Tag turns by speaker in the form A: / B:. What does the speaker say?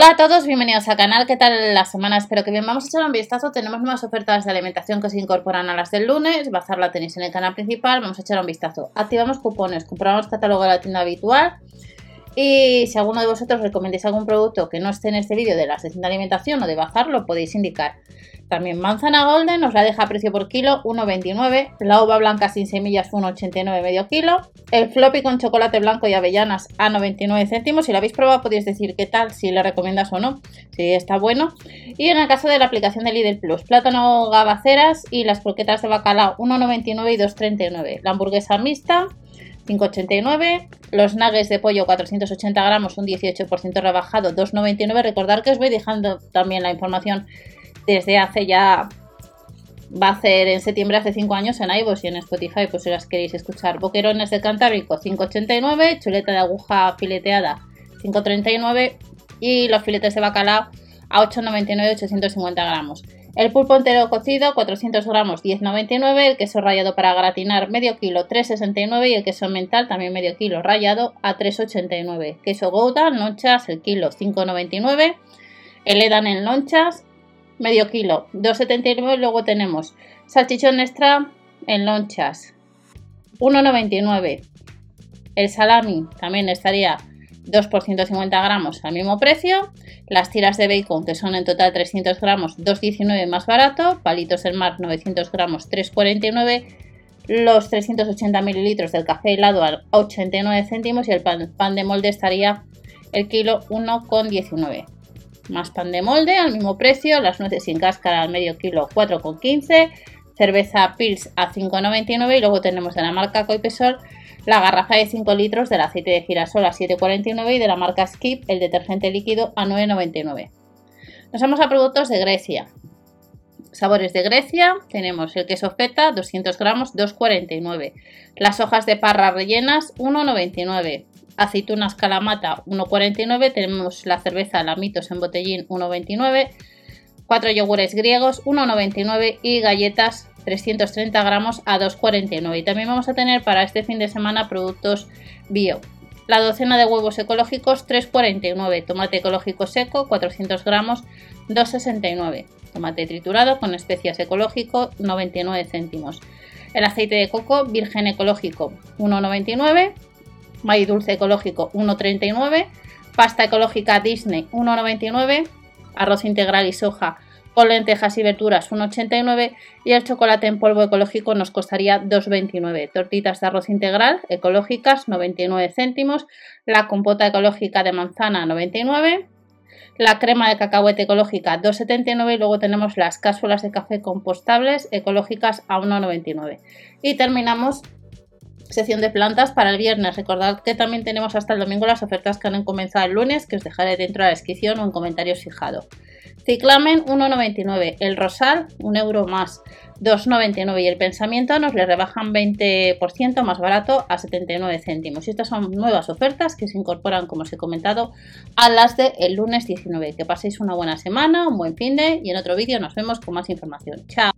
A: Hola a todos, bienvenidos al canal. ¿Qué tal la semana? Espero que bien. Vamos a echar un vistazo. Tenemos nuevas ofertas de alimentación que se incorporan a las del lunes. Bazar la tenéis en el canal principal. Vamos a echar un vistazo. Activamos cupones, compramos catálogo de la tienda habitual. Y si alguno de vosotros recomendáis algún producto que no esté en este vídeo de la sección de alimentación o de bazar, lo podéis indicar. También manzana golden nos la deja a precio por kilo 1,29. La uva blanca sin semillas 1,89 medio kilo. El floppy con chocolate blanco y avellanas a 99 céntimos. Si lo habéis probado podéis decir qué tal, si le recomiendas o no, si está bueno. Y en el caso de la aplicación de Lidl Plus, plátano gabaceras y las croquetas de bacalao 1,99 y 2,39. La hamburguesa mixta 5,89. Los nuggets de pollo 480 gramos, un 18% rebajado, 2,99. Recordar que os voy dejando también la información desde hace ya va a hacer en septiembre hace 5 años en iVoox y en Spotify, pues si las queréis escuchar. Boquerones de Cantábrico 5,89, chuleta de aguja fileteada 5,39 y los filetes de bacalao a 8,99 850 gramos. El pulpo entero cocido 400 gramos 10,99, el queso rallado para gratinar medio kilo 3,69 y el queso mental también medio kilo rallado a 3,89. Queso Gouda, lonchas el kilo 5,99. El Edan en lonchas medio kilo, 2,79. Luego tenemos salchichón extra en lonchas, 1,99. El salami también estaría 2 por 150 gramos al mismo precio. Las tiras de bacon, que son en total 300 gramos, 2,19 más barato. Palitos del mar, 900 gramos, 3,49. Los 380 mililitros del café helado a 89 céntimos y el pan, pan de molde estaría el kilo 1,19 más pan de molde al mismo precio, las nueces sin cáscara al medio kilo 4,15, cerveza Pils a 5,99 y luego tenemos de la marca Coipesol la garrafa de 5 litros del aceite de girasol a 7,49 y de la marca Skip el detergente líquido a 9,99. Nos vamos a productos de Grecia. Sabores de Grecia, tenemos el queso feta 200 gramos 2,49, las hojas de parra rellenas 1,99, aceitunas calamata 1,49, tenemos la cerveza Lamitos en botellín 1,29, 4 yogures griegos 1,99 y galletas 330 gramos a 2,49. Y también vamos a tener para este fin de semana productos bio. La docena de huevos ecológicos 3,49, tomate ecológico seco 400 gramos 2,69, tomate triturado con especias ecológico 99 céntimos. El aceite de coco virgen ecológico 1,99 maíz dulce ecológico 1,39, pasta ecológica Disney 1,99, arroz integral y soja con lentejas y verduras 1,89 y el chocolate en polvo ecológico nos costaría 2,29. Tortitas de arroz integral ecológicas 99 céntimos, la compota ecológica de manzana 99, la crema de cacahuete ecológica 2,79 y luego tenemos las cápsulas de café compostables ecológicas a 1,99. Y terminamos sección de plantas para el viernes. Recordad que también tenemos hasta el domingo las ofertas que han comenzado el lunes, que os dejaré dentro de la descripción o en comentarios fijado. Ciclamen 1,99, el Rosal 1 euro más 2,99 y el Pensamiento nos le rebajan 20% más barato a 79 céntimos. Y estas son nuevas ofertas que se incorporan, como os he comentado, a las de lunes 19. Que paséis una buena semana, un buen fin de y en otro vídeo nos vemos con más información. Chao.